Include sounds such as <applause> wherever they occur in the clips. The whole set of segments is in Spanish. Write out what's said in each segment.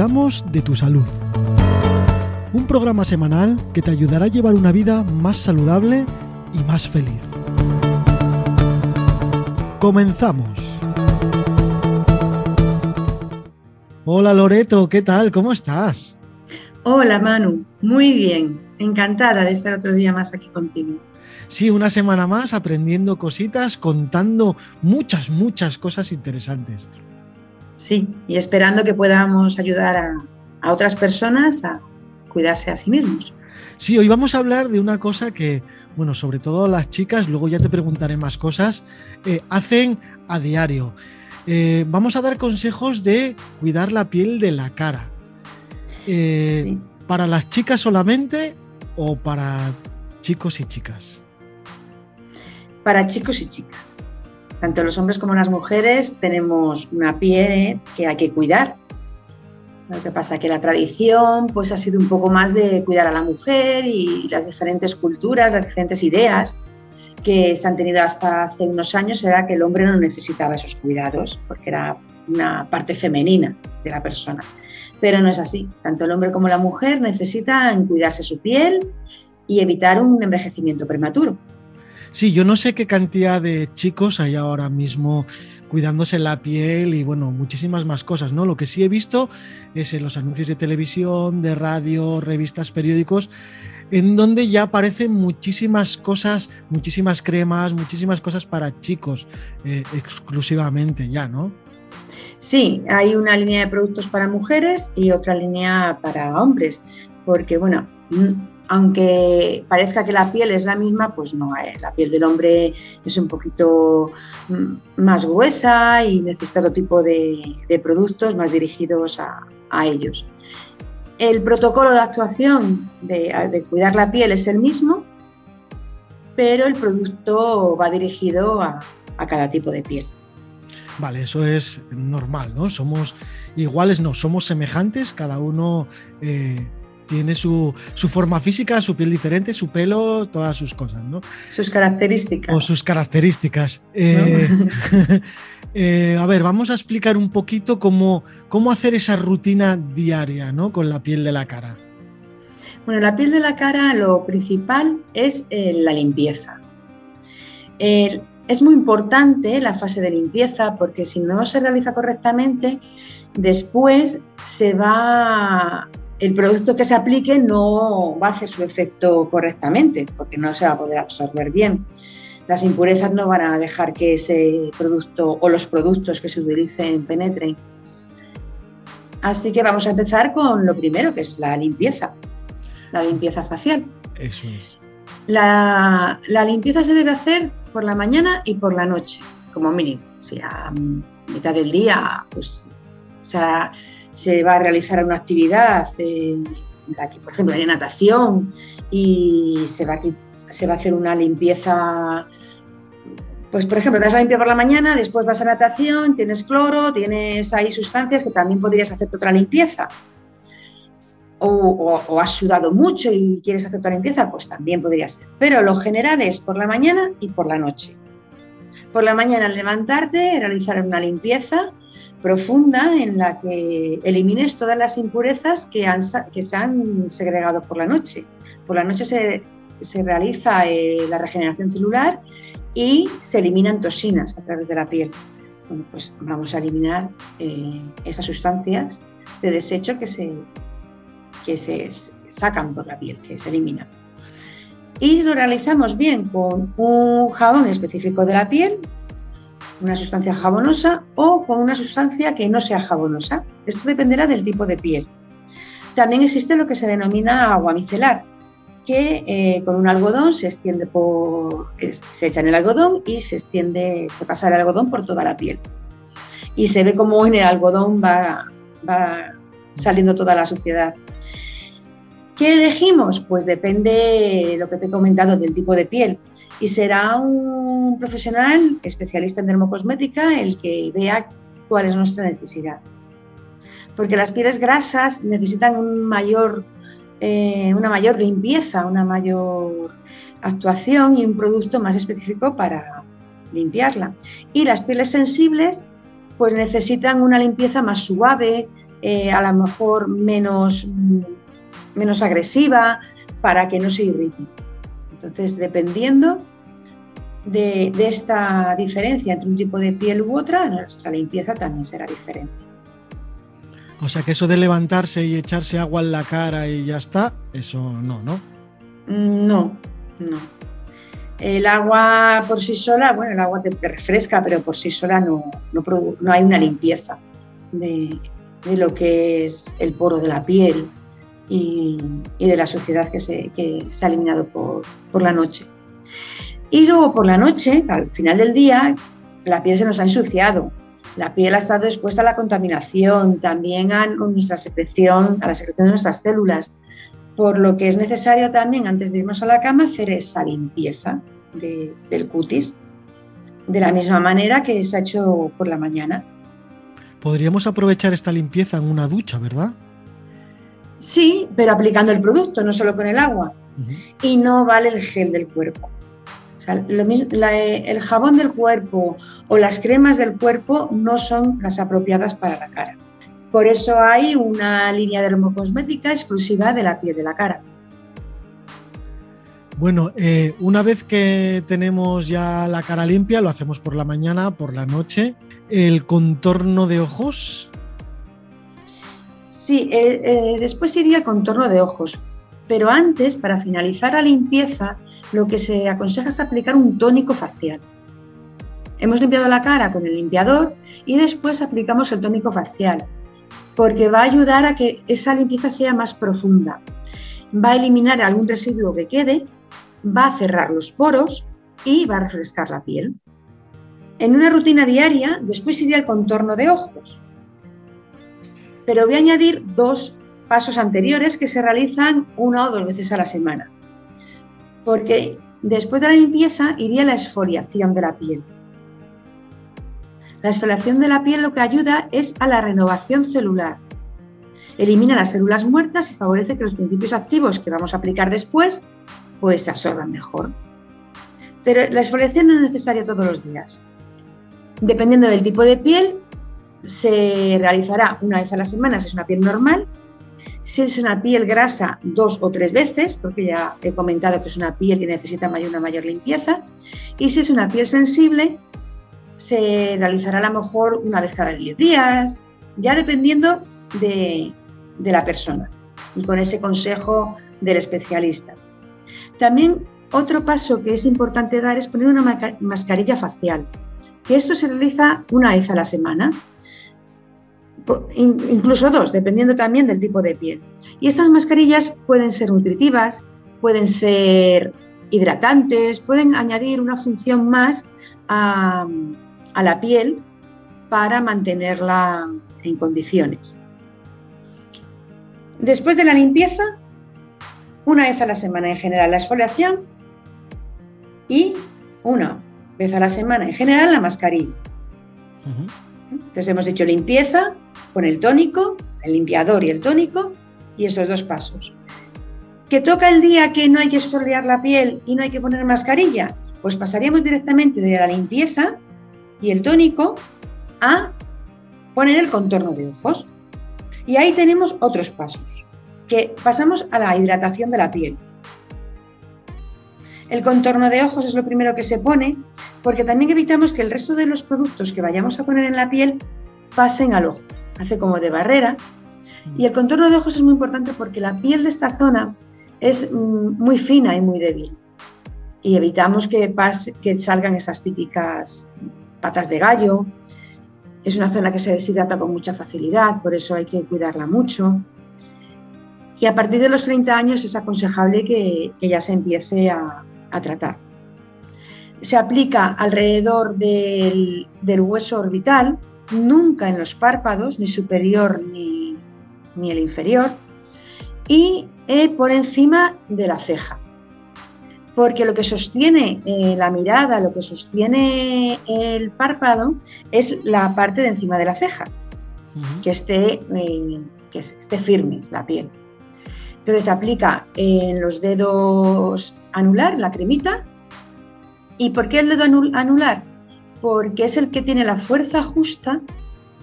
cuidamos de tu salud. Un programa semanal que te ayudará a llevar una vida más saludable y más feliz. Comenzamos. Hola Loreto, ¿qué tal? ¿Cómo estás? Hola Manu, muy bien. Encantada de estar otro día más aquí contigo. Sí, una semana más aprendiendo cositas, contando muchas, muchas cosas interesantes. Sí, y esperando que podamos ayudar a, otras personas a cuidarse a sí mismos. Sí, hoy vamos a hablar de una cosa que, bueno, sobre todo las chicas, luego ya te preguntaré más cosas, eh, hacen a diario. Eh, vamos a dar consejos de cuidar la piel de la cara. Eh, ¿Para las chicas solamente o para chicos y chicas? Para chicos y chicas. Tanto los hombres como las mujeres tenemos una piel que hay que cuidar. Lo que pasa es que la tradición pues, ha sido un poco más de cuidar a la mujer y las diferentes culturas, las diferentes ideas que se han tenido hasta hace unos años era que el hombre no necesitaba esos cuidados porque era una parte femenina de la persona. Pero no es así. Tanto el hombre como la mujer necesitan cuidarse su piel y evitar un envejecimiento prematuro. Sí, yo no sé qué cantidad de chicos hay ahora mismo cuidándose la piel y bueno, muchísimas más cosas, ¿no? Lo que sí he visto es en los anuncios de televisión, de radio, revistas, periódicos, en donde ya aparecen muchísimas cosas, muchísimas cremas, muchísimas cosas para chicos eh, exclusivamente ya, ¿no? Sí, hay una línea de productos para mujeres y otra línea para hombres, porque bueno, aunque parezca que la piel es la misma, pues no, eh, la piel del hombre es un poquito mm, más gruesa y necesita otro tipo de, productos más dirigidos a, ellos. El protocolo de actuación de, cuidar la piel es el mismo, pero el producto va dirigido a, cada tipo de piel. Vale, eso es normal, ¿no? Somos iguales, no, somos semejantes, cada uno eh, tiene su, forma física, su piel diferente, su pelo, todas sus cosas, ¿no? Sus características. O sus características. Eh, <laughs> eh, a ver, vamos a explicar un poquito cómo, cómo hacer esa rutina diaria, ¿no? Con la piel de la cara. Bueno, la piel de la cara lo principal es eh, la limpieza. es muy importante la fase de limpieza porque si no se realiza correctamente, después se va el producto que se aplique no va a hacer su efecto correctamente, porque no se va a poder absorber bien. Las impurezas no van a dejar que ese producto o los productos que se utilicen penetren. Así que vamos a empezar con lo primero, que es la limpieza, la limpieza facial. Eso es. La, limpieza se debe hacer por la mañana y por la noche, como mínimo. Si a mitad del día, pues, o sea, se va a realizar una actividad por ejemplo, hay natación y se va, a, hacer una limpieza pues por ejemplo, te das la limpia por la mañana, después vas a natación, tienes cloro, tienes ahí sustancias que también podrías hacer otra limpieza. O, has sudado mucho y quieres hacer otra limpieza, pues también podría ser. Pero lo general es por la mañana y por la noche. Por la mañana al levantarte, realizar una limpieza profunda en la que elimines todas las impurezas que, han, que se han segregado por la noche. Por la noche se, se realiza eh, la regeneración celular y se eliminan toxinas a través de la piel. Pues vamos a eliminar eh, esas sustancias de desecho que se, que se sacan por la piel, que se eliminan. Y lo realizamos bien con un jabón específico de la piel, una sustancia jabonosa o con una sustancia que no sea jabonosa. Esto dependerá del tipo de piel. También existe lo que se denomina agua micelar, que eh, con un algodón se extiende por, se echa en el algodón y se extiende, se pasa el algodón por toda la piel. Y se ve como en el algodón va, va saliendo toda la suciedad. ¿Qué elegimos? Pues depende, lo que te he comentado, del tipo de piel y será un profesional especialista en dermocosmética el que vea cuál es nuestra necesidad. Porque las pieles grasas necesitan eh, una mayor limpieza, una mayor actuación y un producto más específico para limpiarla. Y las pieles sensibles pues necesitan una limpieza más suave, eh, a lo mejor menos, menos agresiva para que no se irrite. Entonces, dependiendo de, esta diferencia entre un tipo de piel u otra, nuestra limpieza también será diferente. O sea que eso de levantarse y echarse agua en la cara y ya está, eso no, ¿no? Mm, no, no. El agua por sí sola, bueno, el agua te, refresca, pero por sí sola no, no, hay una limpieza de, lo que es el poro de la piel y, de la suciedad que se, ha eliminado por, por la noche. Y luego por la noche, al final del día, la piel se nos ha ensuciado. La piel ha estado expuesta a la contaminación, también a nuestra secreción, a la secreción de nuestras células, por lo que es necesario también antes de irnos a la cama hacer esa limpieza del cutis, de la misma manera que se ha hecho por la mañana. Podríamos aprovechar esta limpieza en una ducha, ¿verdad? Sí, pero aplicando el producto, no solo con el agua. Y no vale el gel del cuerpo. El jabón del cuerpo o las cremas del cuerpo no son las apropiadas para la cara. Por eso hay una línea dermocosmética exclusiva de la piel de la cara. Bueno, eh, una vez que tenemos ya la cara limpia, lo hacemos por la mañana, por la noche. El contorno de ojos. Sí, eh, eh, después iría el contorno de ojos. Pero antes, para finalizar la limpieza, lo que se aconseja es aplicar un tónico facial. Hemos limpiado la cara con el limpiador y después aplicamos el tónico facial porque va a ayudar a que esa limpieza sea más profunda. Va a eliminar algún residuo que quede, va a cerrar los poros y va a refrescar la piel. En una rutina diaria, después iría el contorno de ojos. Pero voy a añadir dos pasos anteriores que se realizan una o dos veces a la semana. Porque después de la limpieza iría la esfoliación de la piel. La exfoliación de la piel lo que ayuda es a la renovación celular. Elimina las células muertas y favorece que los principios activos que vamos a aplicar después pues se absorban mejor. Pero la exfoliación no es necesaria todos los días. Dependiendo del tipo de piel, se realizará una vez a la semana si es una piel normal. Si es una piel grasa, dos o tres veces, porque ya he comentado que es una piel que necesita una mayor limpieza. Y si es una piel sensible, se realizará a lo mejor una vez cada 10 días, ya dependiendo de, la persona y con ese consejo del especialista. También otro paso que es importante dar es poner una mascarilla facial, que esto se realiza una vez a la semana, incluso dos, dependiendo también del tipo de piel. Y estas mascarillas pueden ser nutritivas, pueden ser hidratantes, pueden añadir una función más a, a la piel para mantenerla en condiciones. Después de la limpieza, una vez a la semana en general la exfoliación y una vez a la semana en general la mascarilla. Entonces hemos dicho limpieza con el tónico, el limpiador y el tónico y esos dos pasos. ¿Que toca el día que no hay que exfoliar la piel y no hay que poner mascarilla? Pues pasaríamos directamente de la limpieza y el tónico a poner el contorno de ojos. Y ahí tenemos otros pasos, que pasamos a la hidratación de la piel. El contorno de ojos es lo primero que se pone porque también evitamos que el resto de los productos que vayamos a poner en la piel pasen al ojo. Hace como de barrera. Y el contorno de ojos es muy importante porque la piel de esta zona es mm, muy fina y muy débil. Y evitamos que, que salgan esas típicas patas de gallo. Es una zona que se deshidrata con mucha facilidad, por eso hay que cuidarla mucho. Y a partir de los 30 años es aconsejable que, ya se empiece a, tratar. Se aplica alrededor del, hueso orbital, nunca en los párpados, ni superior ni, el inferior, y eh, por encima de la ceja porque lo que sostiene eh, la mirada, lo que sostiene el párpado es la parte de encima de la ceja, que, esté, eh, que esté firme la piel. Entonces se aplica en los dedos anular, la cremita. ¿Y por qué el dedo anular? Porque es el que tiene la fuerza justa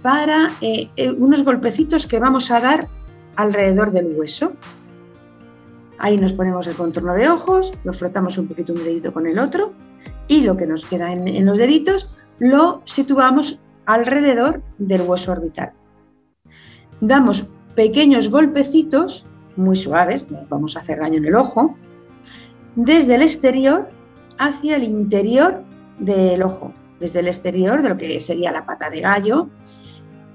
para eh, eh, unos golpecitos que vamos a dar alrededor del hueso. Ahí nos ponemos el contorno de ojos, lo frotamos un poquito un dedito con el otro y lo que nos queda en, los deditos lo situamos alrededor del hueso orbital. Damos pequeños golpecitos, muy suaves, no vamos a hacer daño en el ojo, desde el exterior hacia el interior del ojo, desde el exterior de lo que sería la pata de gallo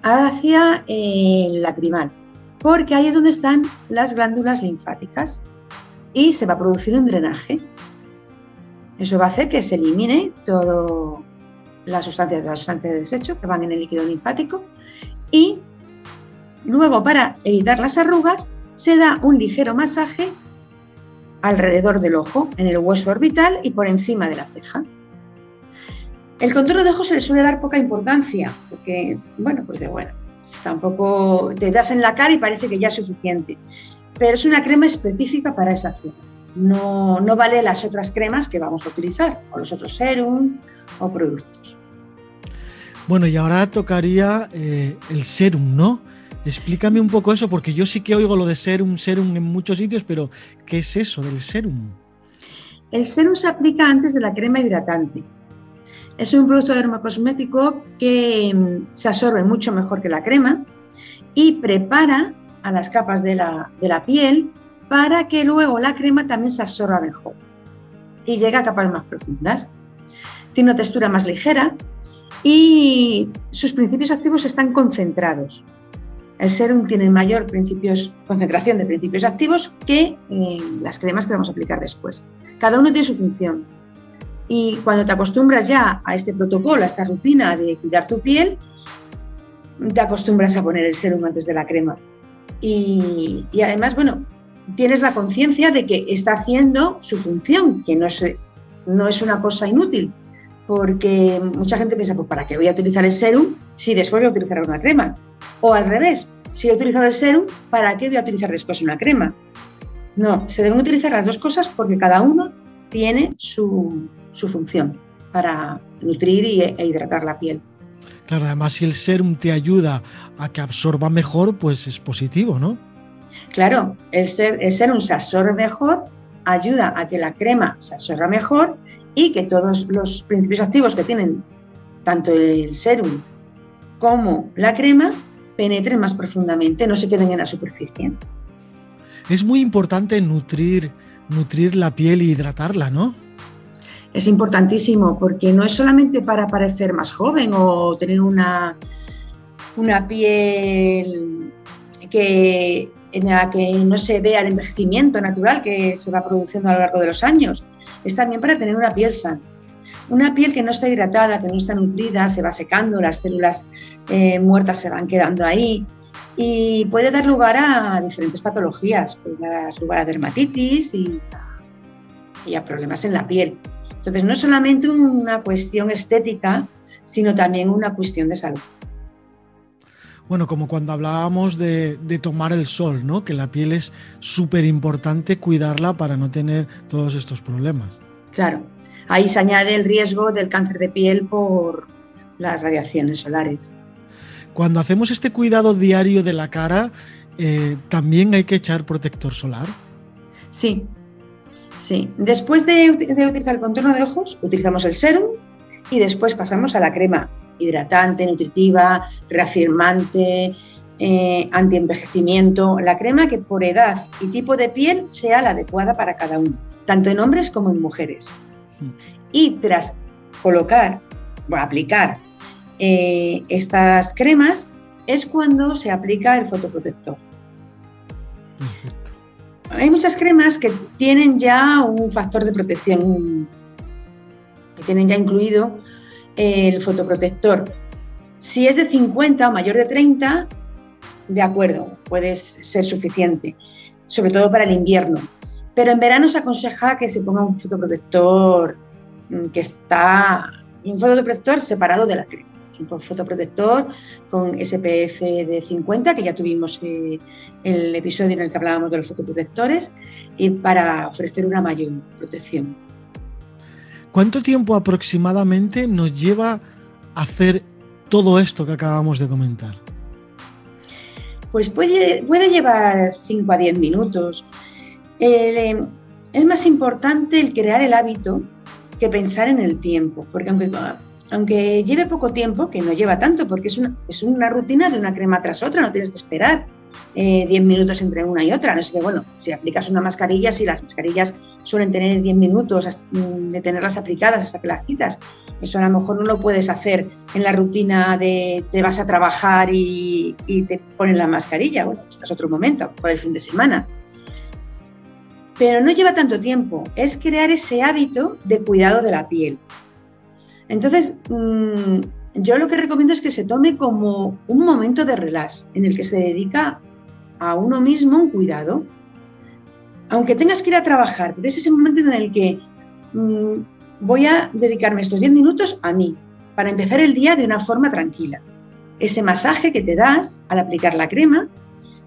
hacia el lacrimal, porque ahí es donde están las glándulas linfáticas y se va a producir un drenaje. Eso va a hacer que se elimine todas las sustancias de las sustancias de desecho que van en el líquido linfático y luego para evitar las arrugas se da un ligero masaje alrededor del ojo, en el hueso orbital y por encima de la ceja. El contorno de ojo se le suele dar poca importancia, porque, bueno, pues de bueno, tampoco te das en la cara y parece que ya es suficiente pero es una crema específica para esa zona. No, no vale las otras cremas que vamos a utilizar, o los otros serum o productos. Bueno, y ahora tocaría eh, el serum, ¿no? Explícame un poco eso, porque yo sí que oigo lo de serum, serum en muchos sitios, pero ¿qué es eso del serum? El serum se aplica antes de la crema hidratante. Es un producto dermocosmético que mm, se absorbe mucho mejor que la crema y prepara a las capas de la, piel para que luego la crema también se absorba mejor y llegue a capas más profundas. Tiene una textura más ligera y sus principios activos están concentrados. El serum tiene mayor principios, concentración de principios activos que eh, las cremas que vamos a aplicar después. Cada uno tiene su función. Y cuando te acostumbras ya a este protocolo, a esta rutina de cuidar tu piel, te acostumbras a poner el serum antes de la crema. Y, además, bueno, tienes la conciencia de que está haciendo su función, que no es, no es una cosa inútil, porque mucha gente piensa, pues ¿para qué voy a utilizar el serum si después voy a utilizar una crema? O al revés, si he utilizado el serum, ¿para qué voy a utilizar después una crema? No, se deben utilizar las dos cosas porque cada uno tiene su, función para nutrir e hidratar la piel. Claro, además si el serum te ayuda a que absorba mejor, pues es positivo, ¿no? Claro, el, serum se absorbe mejor, ayuda a que la crema se absorba mejor y que todos los principios activos que tienen tanto el serum como la crema penetren más profundamente, no se queden en la superficie. Es muy importante nutrir, nutrir la piel y hidratarla, ¿no? Es importantísimo porque no es solamente para parecer más joven o tener una, una piel que, en la que no se vea el envejecimiento natural que se va produciendo a lo largo de los años, es también para tener una piel sana. Una piel que no está hidratada, que no está nutrida, se va secando, las células eh, muertas se van quedando ahí y puede dar lugar a diferentes patologías, puede dar lugar a dermatitis y a problemas en la piel. Entonces, no es solamente una cuestión estética, sino también una cuestión de salud. Bueno, como cuando hablábamos de, tomar el sol, ¿no? Que la piel es súper importante cuidarla para no tener todos estos problemas. Claro, ahí se añade el riesgo del cáncer de piel por las radiaciones solares. Cuando hacemos este cuidado diario de la cara, eh, ¿también hay que echar protector solar? Sí, Sí, después de, utilizar el contorno de ojos, utilizamos el serum y después pasamos a la crema hidratante, nutritiva, reafirmante, eh, antienvejecimiento, la crema que por edad y tipo de piel sea la adecuada para cada uno, tanto en hombres como en mujeres. Mm. Y tras colocar, o aplicar eh, estas cremas, es cuando se aplica el fotoprotector hay muchas cremas que tienen ya un factor de protección, que tienen ya incluido el fotoprotector. Si es de 50 o mayor de 30, de acuerdo, puede ser suficiente, sobre todo para el invierno. Pero en verano se aconseja que se ponga un fotoprotector mm, que está, un fotoprotector separado de la crema un fotoprotector con SPF de 50, que ya tuvimos eh, el episodio en el que hablábamos de los fotoprotectores, y para ofrecer una mayor protección. ¿Cuánto tiempo aproximadamente nos lleva hacer todo esto que acabamos de comentar? Pues puede, puede llevar 5 a 10 minutos. Eh, es más importante el crear el hábito que pensar en el tiempo, porque aunque, aunque lleve poco tiempo, que no lleva tanto, porque es una, es una rutina de una crema tras otra, no tienes que esperar 10 eh, minutos entre una y otra. No sé que, bueno, si aplicas una mascarilla, si las mascarillas suelen tener 10 minutos de tenerlas aplicadas hasta que las quitas. Eso a lo mejor no lo puedes hacer en la rutina de te vas a trabajar y, te ponen la mascarilla. Bueno, es otro momento, por el fin de semana. Pero no lleva tanto tiempo, es crear ese hábito de cuidado de la piel. Entonces, mm, yo lo que recomiendo es que se tome como un momento de relax en el que se dedica a uno mismo un cuidado. Aunque tengas que ir a trabajar, pero es ese momento en el que mm, voy a dedicarme estos 10 minutos a mí, para empezar el día de una forma tranquila. Ese masaje que te das al aplicar la crema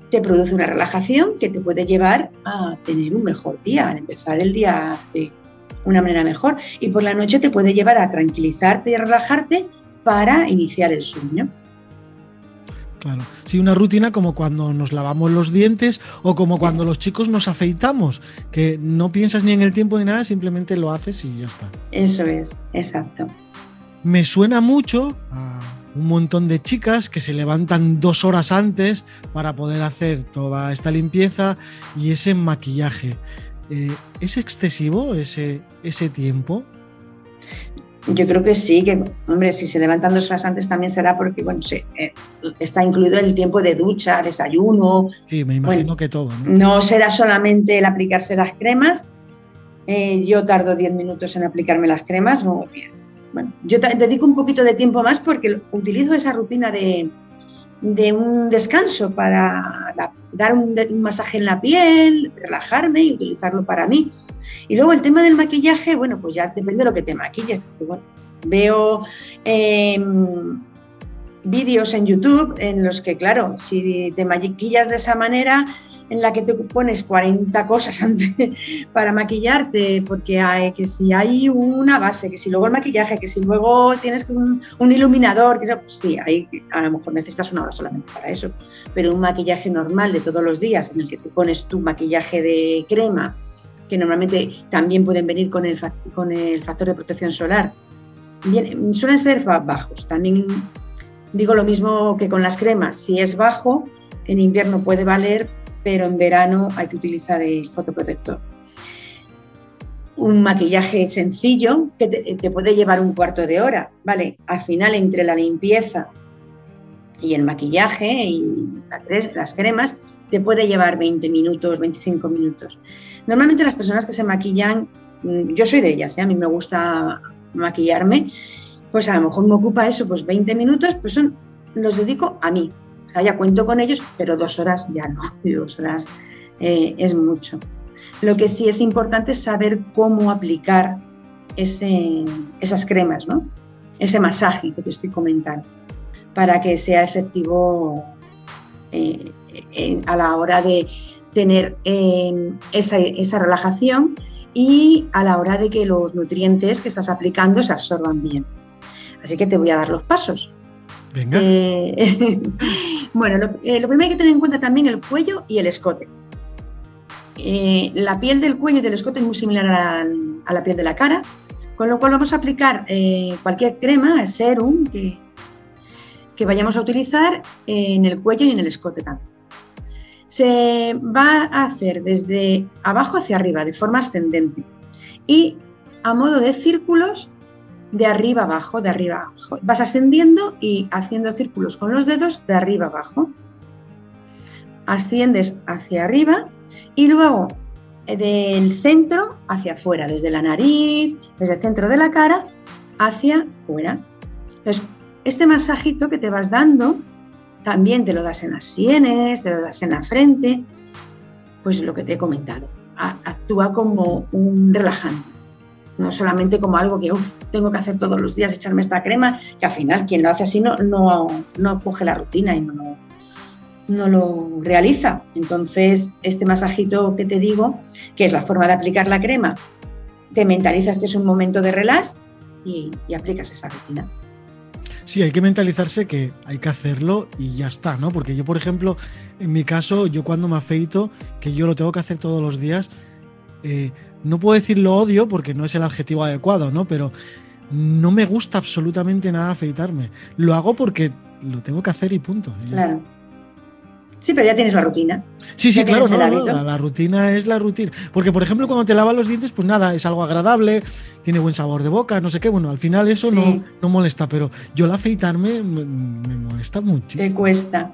te produce una relajación que te puede llevar a tener un mejor día, a empezar el día de una manera mejor. Y por la noche te puede llevar a tranquilizarte y a relajarte para iniciar el sueño. Claro. Sí, una rutina como cuando nos lavamos los dientes o como cuando los chicos nos afeitamos, que no piensas ni en el tiempo ni nada, simplemente lo haces y ya está. Eso es, exacto. Me suena mucho a un montón de chicas que se levantan dos horas antes para poder hacer toda esta limpieza y ese maquillaje. Eh, ¿Es excesivo ese, ese tiempo? Yo creo que sí, que, hombre, si se levantan dos horas antes también será porque, bueno, sí, eh, está incluido el tiempo de ducha, desayuno. Sí, me imagino que todo. ¿no? será solamente el aplicarse las cremas. Eh, yo tardo 10 minutos en aplicarme las cremas, no Bueno, yo dedico un poquito de tiempo más porque utilizo esa rutina de, de un descanso para dar un, masaje en la piel, relajarme y utilizarlo para mí. Y luego el tema del maquillaje, bueno, pues ya depende de lo que te maquilles. veo em, vídeos en YouTube en los que, claro, si te maquillas de esa manera, en la que te pones 40 cosas <laughs> antes para maquillarte, porque hay que si hay una base, que si luego el maquillaje, que si luego tienes un, un iluminador, que pues sí, a lo mejor necesitas una hora solamente para eso, pero un maquillaje normal de todos los días en el que te pones tu maquillaje de crema, que normalmente también pueden venir con el, con el factor de protección solar, bien, suelen ser bajos. También digo lo mismo que con las cremas, si es bajo, en invierno puede valer pero en verano hay que utilizar el fotoprotector. Un maquillaje sencillo que te, puede llevar un cuarto de hora, ¿vale? Al final, entre la limpieza y el maquillaje y las cremas, te puede llevar 20 minutos, 25 minutos. Normalmente las personas que se maquillan, mm, yo soy de ellas, ¿eh? a mí me gusta maquillarme, pues a lo mejor me ocupa eso, pues 20 minutos, pues son, los dedico a mí, ya cuento con ellos, pero dos horas ya no, <laughs> dos horas eh, es mucho. Lo que sí es importante es saber cómo aplicar ese, esas cremas, ¿no? ese masaje que te estoy comentando, para que sea efectivo eh, a la hora de tener esa, esa relajación y a la hora de que los nutrientes que estás aplicando se absorban bien. Así que te voy a dar los pasos. Venga. Eh, <laughs> bueno, eh, lo, primero hay que tener en cuenta también el cuello y el escote. Eh, la piel del cuello y del escote es muy similar a, la piel de la cara, con lo cual vamos a aplicar cualquier crema, serum que vayamos a utilizar en el cuello y en el escote también. Se va a hacer desde abajo hacia arriba, de forma ascendente, y a modo de círculos de arriba abajo, de arriba abajo. Vas ascendiendo y haciendo círculos con los dedos de arriba abajo. Asciendes hacia arriba y luego eh, del centro hacia afuera, desde la nariz, desde el centro de la cara hacia fuera. Entonces, este masajito que te vas dando, también te lo das en las sienes, te lo das en la frente, pues lo que te he comentado, actúa como un relajante no solamente como algo que tengo que hacer todos los días, echarme esta crema, que al final quien lo hace así no, no, no coge la rutina y no, no lo realiza. Entonces, este masajito que te digo, que es la forma de aplicar la crema, te mentalizas que es un momento de relax y, aplicas esa rutina. Sí, hay que mentalizarse que hay que hacerlo y ya está, ¿no? Porque yo, por ejemplo, en mi caso, yo cuando me afeito, que yo lo tengo que hacer todos los días, eh, no puedo decir lo odio porque no es el adjetivo adecuado, ¿no? Pero no me gusta absolutamente nada afeitarme. Lo hago porque lo tengo que hacer y punto. claro. Sí, pero ya tienes la rutina. Sí, sí, claro, la, rutina es la rutina. Porque, por ejemplo, cuando te lavas los dientes, pues nada, es algo agradable, tiene buen sabor de boca, no sé qué. Bueno, al final eso no, no molesta, pero yo el afeitarme me, molesta muchísimo. Te cuesta.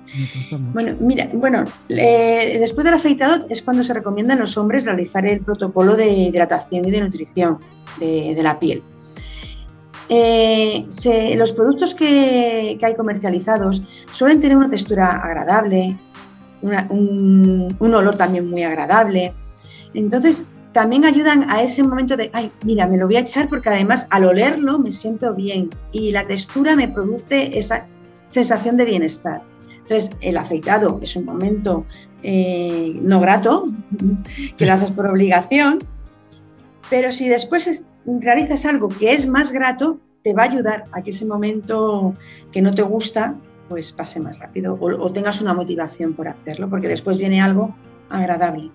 Bueno, mira, bueno, después del afeitado es cuando se recomienda en los hombres realizar el protocolo de hidratación y de nutrición de, la piel. Eh, los productos que, hay comercializados suelen tener una textura agradable, un, olor también muy agradable. Entonces, también ayudan a ese momento de, ay, mira, me lo voy a echar porque además al olerlo me siento bien y la textura me produce esa sensación de bienestar. Entonces, el afeitado es un momento eh, no grato, <laughs> que lo haces por obligación, pero si después realizas algo que es más grato, te va a ayudar a que ese momento que no te gusta pues pase más rápido o, tengas una motivación por hacerlo, porque después viene algo agradable.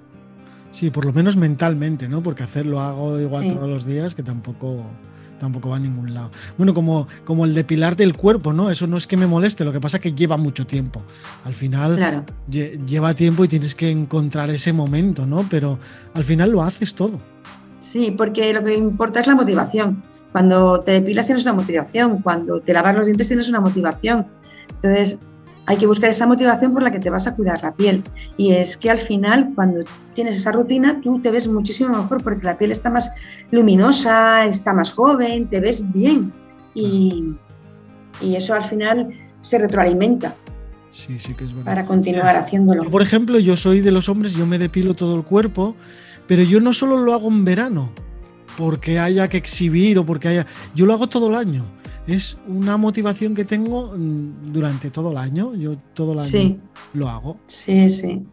Sí, por lo menos mentalmente, ¿no? Porque hacerlo hago igual todos los días, que tampoco tampoco va a ningún lado. Bueno, como, como el depilarte el cuerpo, ¿no? Eso no es que me moleste, lo que pasa es que lleva mucho tiempo. Al final lleva tiempo y tienes que encontrar ese momento, ¿no? Pero al final lo haces todo. Sí, porque lo que importa es la motivación. Cuando te depilas tienes una motivación, cuando te lavas los dientes tienes una motivación, entonces, hay que buscar esa motivación por la que te vas a cuidar la piel. Y es que al final, cuando tienes esa rutina, tú te ves muchísimo mejor porque la piel está más luminosa, está más joven, te ves bien. Y, eso al final se retroalimenta. Sí, sí que es verdad. Para continuar haciéndolo. por ejemplo, yo soy de los hombres, yo me depilo todo el cuerpo, pero yo no solo lo hago en verano, porque haya que exhibir o porque haya. Yo lo hago todo el año es una motivación que tengo mm, durante todo el año. Yo todo el año lo hago. Sí, sí.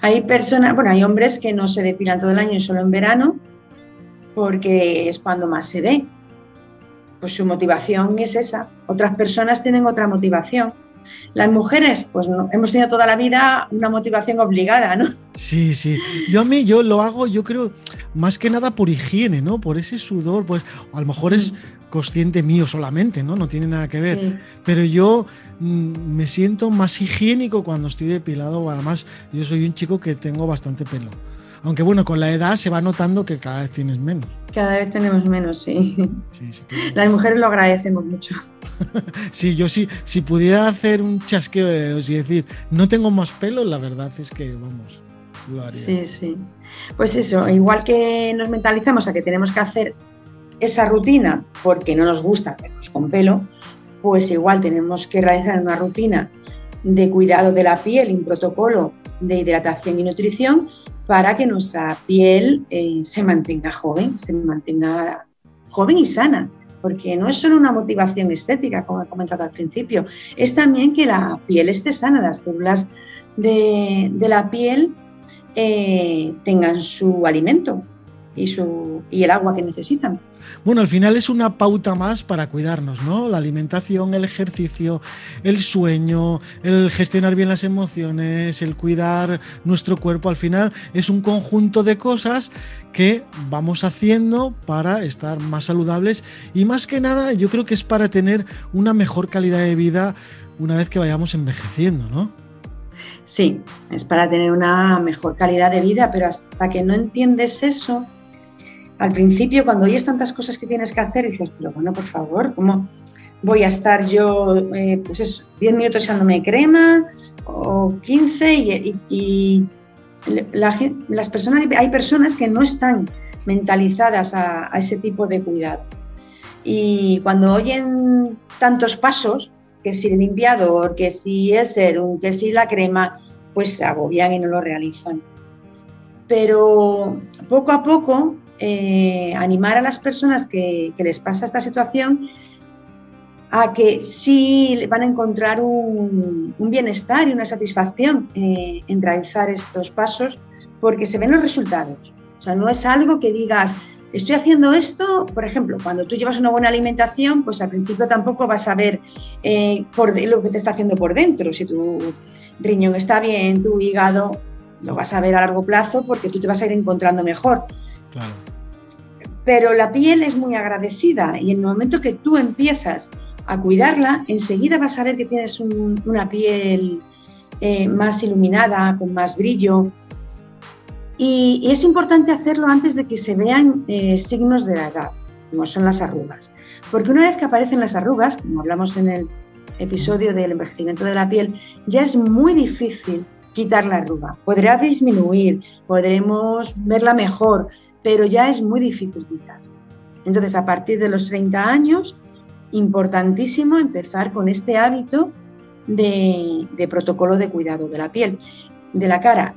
Hay personas, bueno, hay hombres que no se depilan todo el año, solo en verano, porque es cuando más se ve. Pues su motivación es esa. Otras personas tienen otra motivación. Las mujeres, pues hemos tenido toda la vida una motivación obligada, ¿no? Sí, sí. Yo a mí, yo lo hago, yo creo, más que nada por higiene, ¿no? Por ese sudor, pues a lo mejor es mm consciente mío solamente, ¿no? No tiene nada que ver. Pero yo mm, me siento más higiénico cuando estoy depilado. Además, yo soy un chico que tengo bastante pelo. Aunque bueno, con la edad se va notando que cada vez tienes menos. Cada vez tenemos menos, sí. Las mujeres lo agradecemos mucho. <laughs> sí, yo sí, si pudiera hacer un chasqueo de dedos y decir, no tengo más pelo, la verdad es que, vamos, lo haría. Sí, sí. Pues eso, igual que nos mentalizamos a que tenemos que hacer esa rutina porque no nos gusta vernos con pelo, pues igual tenemos que realizar una rutina de cuidado de la piel, un protocolo de hidratación y nutrición para que nuestra piel eh, se mantenga joven, se mantenga joven y sana, porque no es solo una motivación estética, como he comentado al principio, es también que la piel esté sana, las células de, la piel eh, tengan su alimento y, su, y el agua que necesitan. Bueno, al final es una pauta más para cuidarnos, ¿no? La alimentación, el ejercicio, el sueño, el gestionar bien las emociones, el cuidar nuestro cuerpo, al final es un conjunto de cosas que vamos haciendo para estar más saludables y más que nada yo creo que es para tener una mejor calidad de vida una vez que vayamos envejeciendo, ¿no? Sí, es para tener una mejor calidad de vida, pero hasta que no entiendes eso, al principio, cuando oyes tantas cosas que tienes que hacer, dices, pero bueno, por favor, ¿cómo voy a estar yo, eh, pues eso, 10 minutos echándome crema o 15 y, las personas, hay personas que no están mentalizadas a, ese tipo de cuidado. Y cuando oyen tantos pasos, que si el limpiador, que si el serum, que si la crema, pues se agobian y no lo realizan. Pero poco a poco eh, animar a las personas que, les pasa esta situación a que sí van a encontrar un, bienestar y una satisfacción eh, en realizar estos pasos porque se ven los resultados. O sea, no es algo que digas, estoy haciendo esto, por ejemplo, cuando tú llevas una buena alimentación, pues al principio tampoco vas a ver eh, por lo que te está haciendo por dentro. Si tu riñón está bien, tu hígado, lo vas a ver a largo plazo porque tú te vas a ir encontrando mejor. Pero la piel es muy agradecida y en el momento que tú empiezas a cuidarla, enseguida vas a ver que tienes una piel eh, más iluminada, con más brillo, y, es importante hacerlo antes de que se vean eh, signos de la edad, como son las arrugas. Porque una vez que aparecen las arrugas, como hablamos en el episodio del envejecimiento de la piel, ya es muy difícil quitar la arruga. Podrá disminuir, podremos verla mejor, pero ya es muy difícil quitar. Entonces, a partir de los 30 años, importantísimo empezar con este hábito de, protocolo de cuidado de la piel, de la cara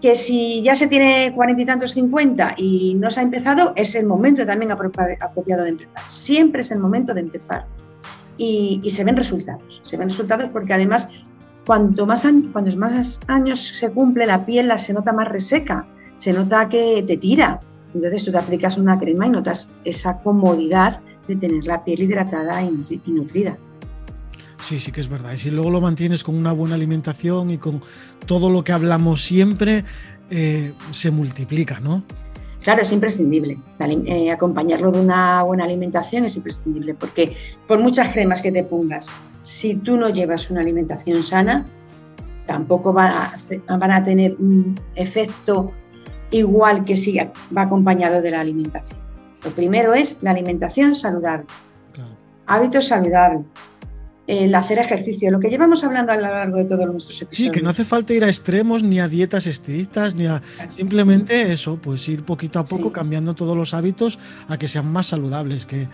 que si ya se tiene cuarenta y tantos, cincuenta y no se ha empezado, es el momento también apropiado de empezar. Siempre es el momento de empezar. Y, se ven resultados. Se ven resultados porque además, cuanto más, más años se cumple, la piel la se nota más reseca, se nota que te tira. Entonces tú te aplicas una crema y notas esa comodidad de tener la piel hidratada y nutrida. Sí, sí que es verdad. Y si luego lo mantienes con una buena alimentación y con todo lo que hablamos siempre, eh, se multiplica, ¿no? Claro, es imprescindible. Eh, acompañarlo de una buena alimentación es imprescindible, porque por muchas cremas que te pongas, si tú no llevas una alimentación sana, tampoco va van a tener un efecto igual que si va acompañado de la alimentación. Lo primero es la alimentación saludable, hábitos saludables, el hacer ejercicio, lo que llevamos hablando a lo largo de todos nuestros episodios. Sí, que no hace falta ir a extremos ni a dietas estrictas, ni a simplemente eso, pues ir poquito a poco cambiando todos los hábitos a que sean más saludables, que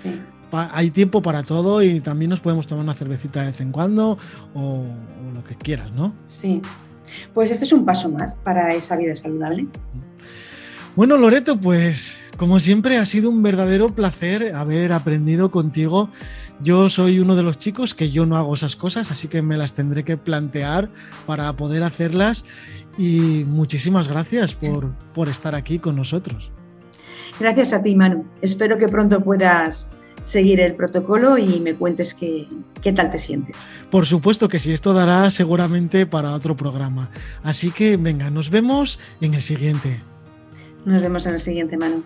hay tiempo para todo y también nos podemos tomar una cervecita de vez en cuando o, lo que quieras, ¿no? Sí. Pues este es un paso más para esa vida saludable. Bueno, Loreto, pues como siempre ha sido un verdadero placer haber aprendido contigo yo soy uno de los chicos que yo no hago esas cosas, así que me las tendré que plantear para poder hacerlas. Y muchísimas gracias por, por estar aquí con nosotros. Gracias a ti, Manu. Espero que pronto puedas seguir el protocolo y me cuentes qué, qué, tal te sientes. Por supuesto que sí, esto dará seguramente para otro programa. Así que venga, nos vemos en el siguiente. Nos vemos en el siguiente, Manu.